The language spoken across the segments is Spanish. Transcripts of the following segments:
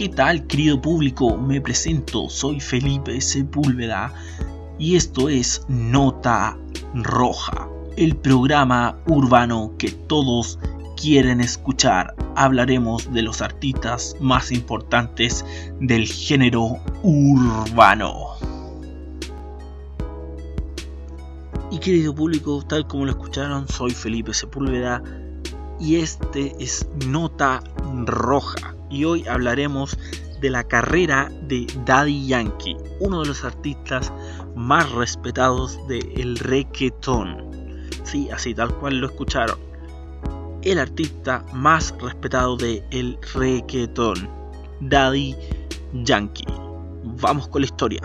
¿Qué tal, querido público? Me presento, soy Felipe Sepúlveda y esto es Nota Roja, el programa urbano que todos quieren escuchar. Hablaremos de los artistas más importantes del género urbano. Y querido público, tal como lo escucharon, soy Felipe Sepúlveda y este es Nota Roja. Y hoy hablaremos de la carrera de Daddy Yankee, uno de los artistas más respetados del reggaetón. Sí, así tal cual lo escucharon. El artista más respetado del el reggaetón, Daddy Yankee. Vamos con la historia.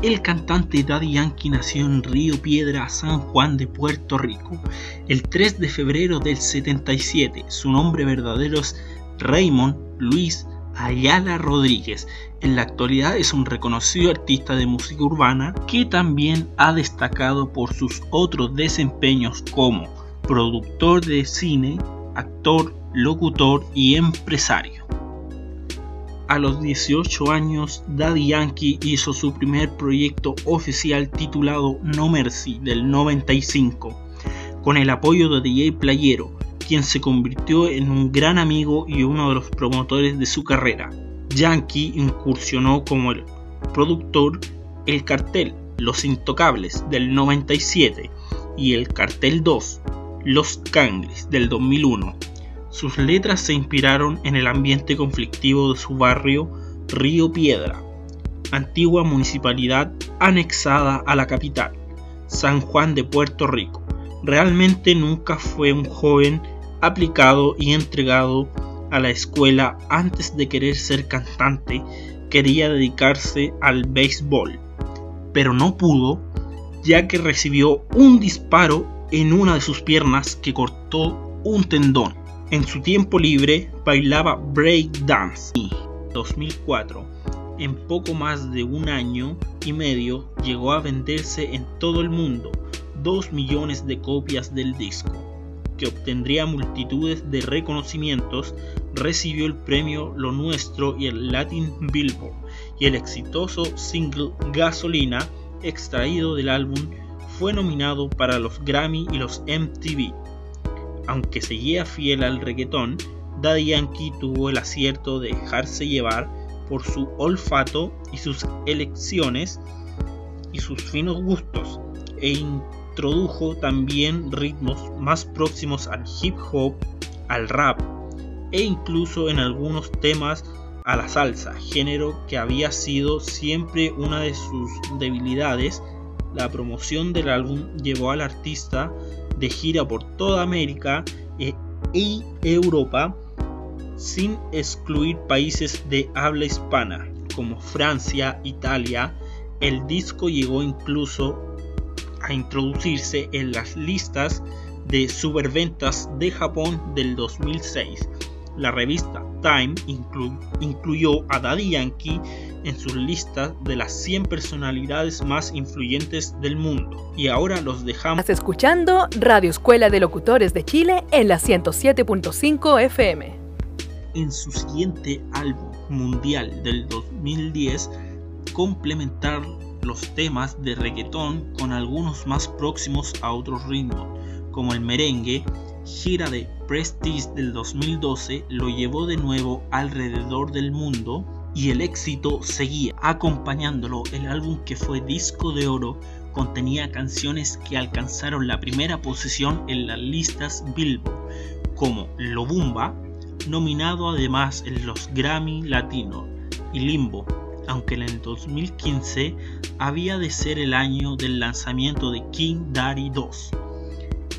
El cantante Daddy Yankee nació en Río Piedra, San Juan de Puerto Rico, el 3 de febrero del 77. Su nombre verdadero es Raymond Luis Ayala Rodríguez. En la actualidad es un reconocido artista de música urbana que también ha destacado por sus otros desempeños como productor de cine, actor, locutor y empresario. A los 18 años, Daddy Yankee hizo su primer proyecto oficial titulado No Mercy del 95, con el apoyo de DJ Playero, quien se convirtió en un gran amigo y uno de los promotores de su carrera. Yankee incursionó como el productor El Cartel, Los Intocables del 97 y El Cartel 2, Los Cangles del 2001 sus letras se inspiraron en el ambiente conflictivo de su barrio Río Piedra, antigua municipalidad anexada a la capital, San Juan de Puerto Rico. Realmente nunca fue un joven aplicado y entregado a la escuela antes de querer ser cantante, quería dedicarse al béisbol, pero no pudo ya que recibió un disparo en una de sus piernas que cortó un tendón. En su tiempo libre bailaba break dance y 2004, en poco más de un año y medio, llegó a venderse en todo el mundo 2 millones de copias del disco, que obtendría multitudes de reconocimientos, recibió el premio Lo Nuestro y el Latin Billboard, y el exitoso single Gasolina, extraído del álbum, fue nominado para los Grammy y los MTV aunque seguía fiel al reggaetón, Daddy Yankee tuvo el acierto de dejarse llevar por su olfato y sus elecciones y sus finos gustos e introdujo también ritmos más próximos al hip hop, al rap e incluso en algunos temas a la salsa, género que había sido siempre una de sus debilidades. La promoción del álbum llevó al artista de gira por toda América e, y Europa sin excluir países de habla hispana como Francia, Italia. El disco llegó incluso a introducirse en las listas de superventas de Japón del 2006. La revista Time incluyó a Daddy Yankee en sus listas de las 100 personalidades más influyentes del mundo. Y ahora los dejamos. Estás escuchando Radio Escuela de Locutores de Chile en la 107.5 FM. En su siguiente álbum mundial del 2010, complementar los temas de reggaetón con algunos más próximos a otros ritmos, como el merengue, gira de Prestige del 2012 lo llevó de nuevo alrededor del mundo y el éxito seguía. Acompañándolo, el álbum que fue disco de oro contenía canciones que alcanzaron la primera posición en las listas Billboard, como Lobumba, nominado además en los Grammy Latino, y Limbo, aunque en el 2015 había de ser el año del lanzamiento de King Daddy 2.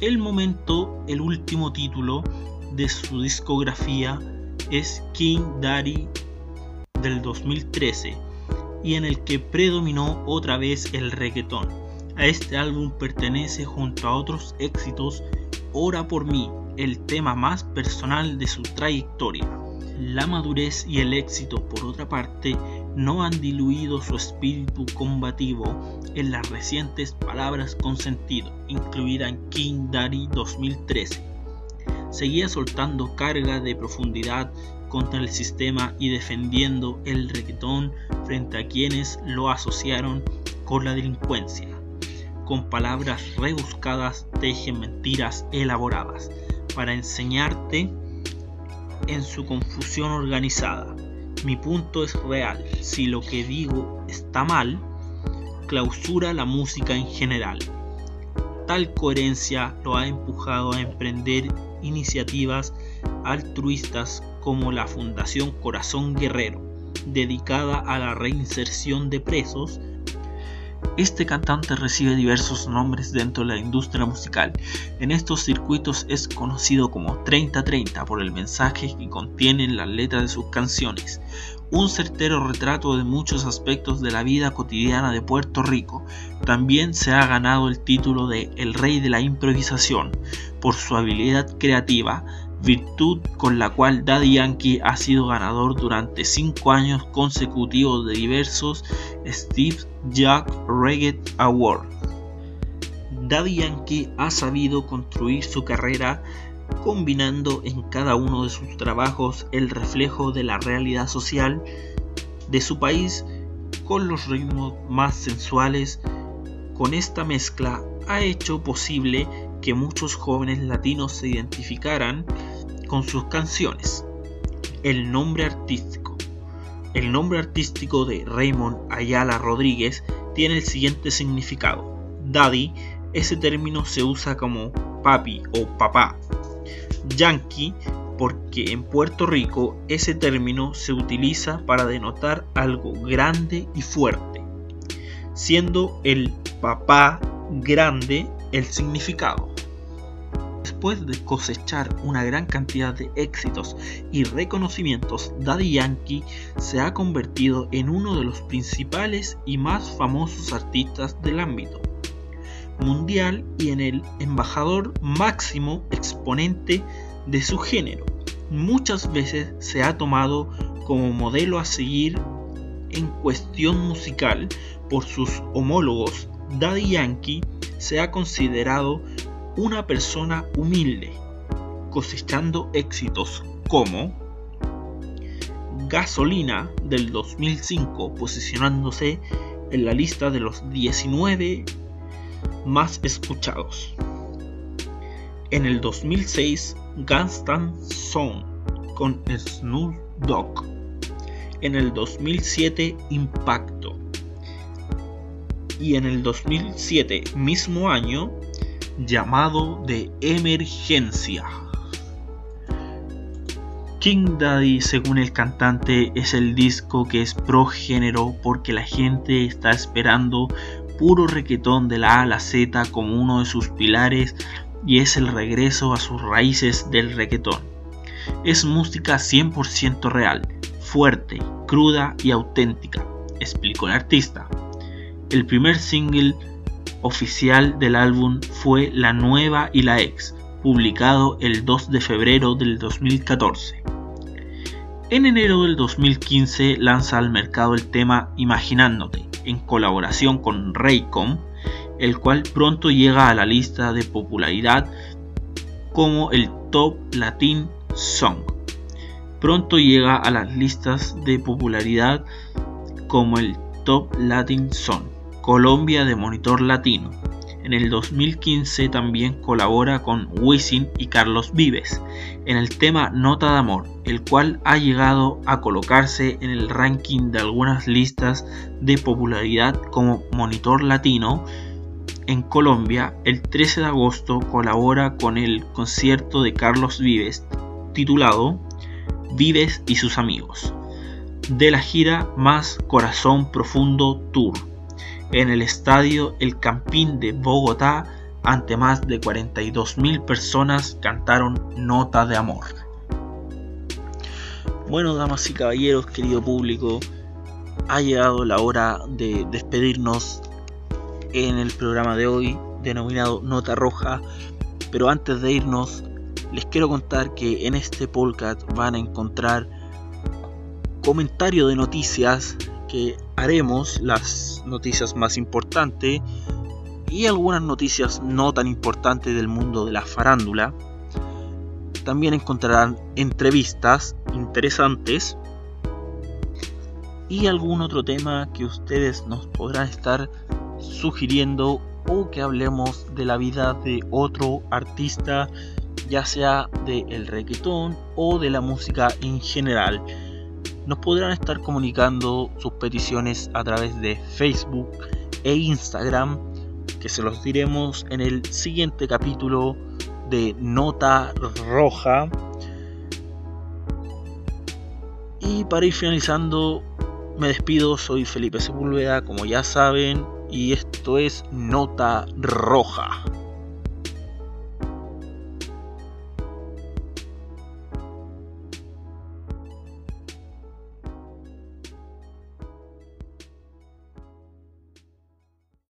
El momento, el último título de su discografía es King Daddy del 2013 y en el que predominó otra vez el reggaetón. A este álbum pertenece junto a otros éxitos Ora por mí, el tema más personal de su trayectoria. La madurez y el éxito, por otra parte, no han diluido su espíritu combativo en las recientes palabras con sentido, incluida en King Daddy 2013. Seguía soltando carga de profundidad contra el sistema y defendiendo el reggaetón frente a quienes lo asociaron con la delincuencia. Con palabras rebuscadas tejen mentiras elaboradas para enseñarte en su confusión organizada. Mi punto es real. Si lo que digo está mal, clausura la música en general. Tal coherencia lo ha empujado a emprender iniciativas altruistas como la Fundación Corazón Guerrero, dedicada a la reinserción de presos este cantante recibe diversos nombres dentro de la industria musical. En estos circuitos es conocido como 3030 por el mensaje que contienen las letras de sus canciones. Un certero retrato de muchos aspectos de la vida cotidiana de Puerto Rico. También se ha ganado el título de El Rey de la Improvisación por su habilidad creativa, virtud con la cual Daddy Yankee ha sido ganador durante cinco años consecutivos de diversos Steve Jack Reggae Award. Daddy Yankee ha sabido construir su carrera combinando en cada uno de sus trabajos el reflejo de la realidad social de su país con los ritmos más sensuales. Con esta mezcla ha hecho posible que muchos jóvenes latinos se identificaran con sus canciones. El nombre artístico. El nombre artístico de Raymond Ayala Rodríguez tiene el siguiente significado. Daddy, ese término se usa como papi o papá. Yankee, porque en Puerto Rico ese término se utiliza para denotar algo grande y fuerte, siendo el papá grande el significado. Después de cosechar una gran cantidad de éxitos y reconocimientos, Daddy Yankee se ha convertido en uno de los principales y más famosos artistas del ámbito mundial y en el embajador máximo exponente de su género. Muchas veces se ha tomado como modelo a seguir en cuestión musical por sus homólogos. Daddy Yankee se ha considerado una persona humilde, cosechando éxitos como Gasolina del 2005, posicionándose en la lista de los 19 más escuchados. En el 2006, Gunstan Song con Snoop Dogg. En el 2007, Impacto. Y en el 2007, mismo año, llamado de emergencia. King Daddy, según el cantante, es el disco que es pro género porque la gente está esperando puro requetón de la A a la Z como uno de sus pilares y es el regreso a sus raíces del requetón. Es música 100% real, fuerte, cruda y auténtica, explicó el artista. El primer single oficial del álbum fue La Nueva y la Ex, publicado el 2 de febrero del 2014. En enero del 2015 lanza al mercado el tema Imaginándote, en colaboración con Raycom, el cual pronto llega a la lista de popularidad como el Top Latin Song. Pronto llega a las listas de popularidad como el Top Latin Song. Colombia de Monitor Latino. En el 2015 también colabora con Wisin y Carlos Vives en el tema Nota de Amor, el cual ha llegado a colocarse en el ranking de algunas listas de popularidad como Monitor Latino. En Colombia, el 13 de agosto colabora con el concierto de Carlos Vives titulado Vives y sus amigos, de la gira Más Corazón Profundo Tour en el estadio El Campín de Bogotá ante más de 42.000 personas cantaron Nota de Amor. Bueno, damas y caballeros, querido público, ha llegado la hora de despedirnos en el programa de hoy denominado Nota Roja, pero antes de irnos les quiero contar que en este podcast van a encontrar comentario de noticias que haremos las noticias más importantes y algunas noticias no tan importantes del mundo de la farándula. también encontrarán entrevistas interesantes y algún otro tema que ustedes nos podrán estar sugiriendo o que hablemos de la vida de otro artista, ya sea del el reggaetón o de la música en general. Nos podrán estar comunicando sus peticiones a través de Facebook e Instagram, que se los diremos en el siguiente capítulo de Nota Roja. Y para ir finalizando, me despido, soy Felipe Sepúlveda, como ya saben, y esto es Nota Roja.